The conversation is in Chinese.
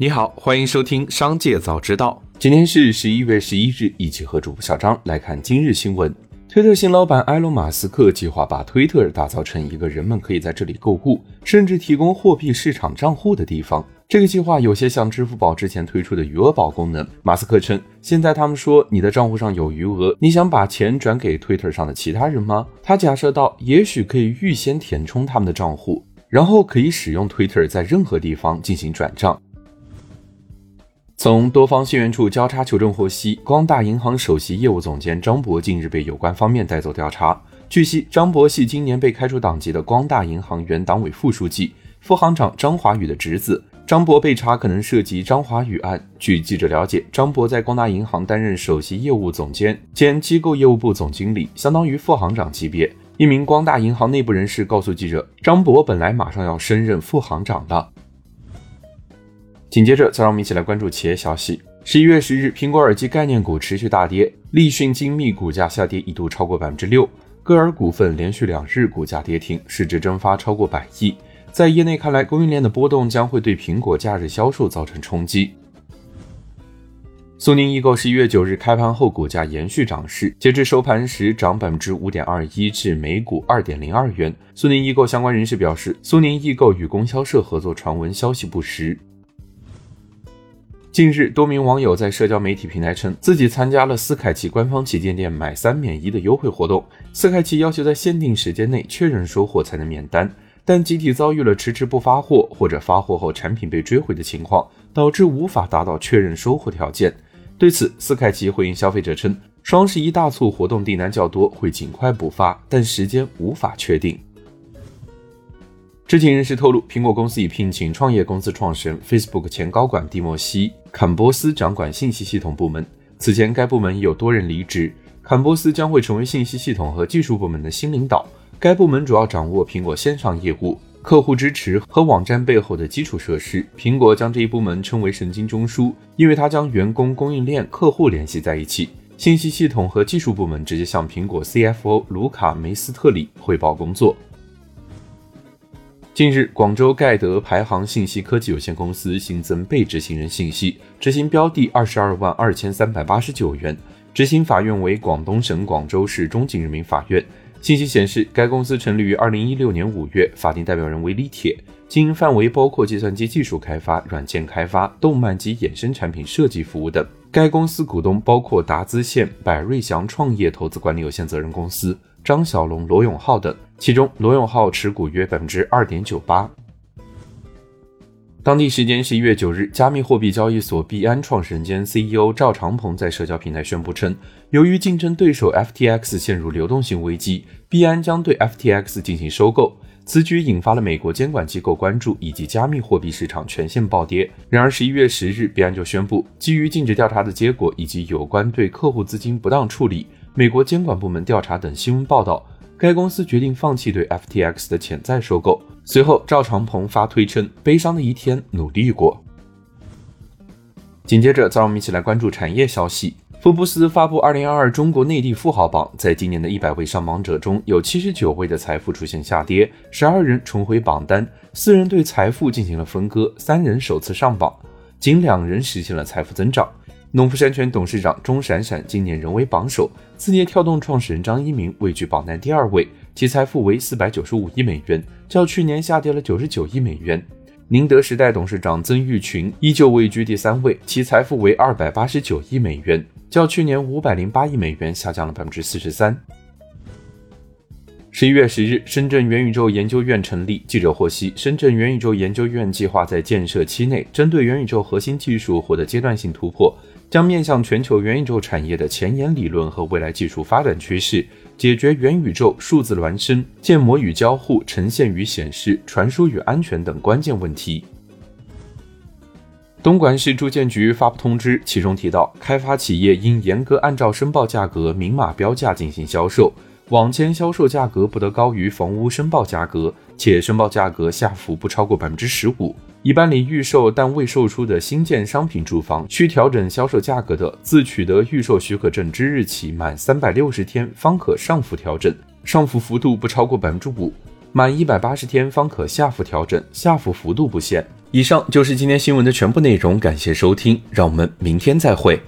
你好，欢迎收听《商界早知道》。今天是十一月十一日，一起和主播小张来看今日新闻。推特新老板埃隆·马斯克计划把推特打造成一个人们可以在这里购物，甚至提供货币市场账户的地方。这个计划有些像支付宝之前推出的余额宝功能。马斯克称，现在他们说你的账户上有余额，你想把钱转给推特上的其他人吗？他假设到，也许可以预先填充他们的账户，然后可以使用推特在任何地方进行转账。从多方信源处交叉求证获悉，光大银行首席业务总监张博近日被有关方面带走调查。据悉，张博系今年被开除党籍的光大银行原党委副书记、副行长张华宇的侄子。张博被查可能涉及张华宇案。据记者了解，张博在光大银行担任首席业务总监兼机构业务部总经理，相当于副行长级别。一名光大银行内部人士告诉记者，张博本来马上要升任副行长的。紧接着，再让我们一起来关注企业消息。十一月十日，苹果耳机概念股持续大跌，立讯精密股价下跌一度超过百分之六，歌尔股份连续两日股价跌停，市值蒸发超过百亿。在业内看来，供应链的波动将会对苹果假日销售造成冲击。苏宁易购十一月九日开盘后股价延续涨势，截至收盘时涨百分之五点二一，至每股二点零二元。苏宁易购相关人士表示，苏宁易购与供销社合作传闻消息不实。近日，多名网友在社交媒体平台称自己参加了斯凯奇官方旗舰店买三免一的优惠活动。斯凯奇要求在限定时间内确认收货才能免单，但集体遭遇了迟迟不发货或者发货后产品被追回的情况，导致无法达到确认收货条件。对此，斯凯奇回应消费者称，双十一大促活动订单较多，会尽快补发，但时间无法确定。知情人士透露，苹果公司已聘请创业公司创始人 Facebook 前高管蒂莫西·坎波斯掌管信息系统部门。此前，该部门已有多人离职，坎波斯将会成为信息系统和技术部门的新领导。该部门主要掌握苹果线上业务、客户支持和网站背后的基础设施。苹果将这一部门称为“神经中枢”，因为它将员工、供应链、客户联系在一起。信息系统和技术部门直接向苹果 CFO 卢卡·梅斯特里汇报工作。近日，广州盖德排行信息科技有限公司新增被执行人信息，执行标的二十二万二千三百八十九元，执行法院为广东省广州市中级人民法院。信息显示，该公司成立于二零一六年五月，法定代表人为李铁，经营范围包括计算机技术开发、软件开发、动漫及衍生产品设计服务等。该公司股东包括达资县百瑞祥创业投资管理有限责任公司。张小龙、罗永浩等，其中罗永浩持股约百分之二点九八。当地时间十一月九日，加密货币交易所币安创始人兼 CEO 赵长鹏在社交平台宣布称，由于竞争对手 FTX 陷入流动性危机，币安将对 FTX 进行收购。此举引发了美国监管机构关注，以及加密货币市场全线暴跌。然而，十一月十日，币安就宣布，基于尽职调查的结果以及有关对客户资金不当处理。美国监管部门调查等新闻报道，该公司决定放弃对 FTX 的潜在收购。随后，赵长鹏发推称：“悲伤的一天，努力过。”紧接着，再让我们一起来关注产业消息。福布斯发布《二零二二中国内地富豪榜》，在今年的一百位上榜者中，有七十九位的财富出现下跌，十二人重回榜单，四人对财富进行了分割，三人首次上榜，仅两人实现了财富增长。农夫山泉董事长钟闪闪今年仍为榜首，字节跳动创始人张一鸣位居榜单第二位，其财富为四百九十五亿美元，较去年下跌了九十九亿美元。宁德时代董事长曾毓群依旧位居第三位，其财富为二百八十九亿美元，较去年五百零八亿美元下降了百分之四十三。十一月十日，深圳元宇宙研究院成立。记者获悉，深圳元宇宙研究院计划在建设期内，针对元宇宙核心技术获得阶段性突破，将面向全球元宇宙产业的前沿理论和未来技术发展趋势，解决元宇宙、数字孪生、建模与交互、呈现与显示、传输与安全等关键问题。东莞市住建局发布通知，其中提到，开发企业应严格按照申报价格明码标价进行销售。网签销售价格不得高于房屋申报价格，且申报价格下浮不超过百分之十五。已办理预售但未售出的新建商品住房，需调整销售价格的，自取得预售许可证之日起满三百六十天方可上浮调整，上浮幅度不超过百分之五；满一百八十天方可下浮调整，下浮幅度不限。以上就是今天新闻的全部内容，感谢收听，让我们明天再会。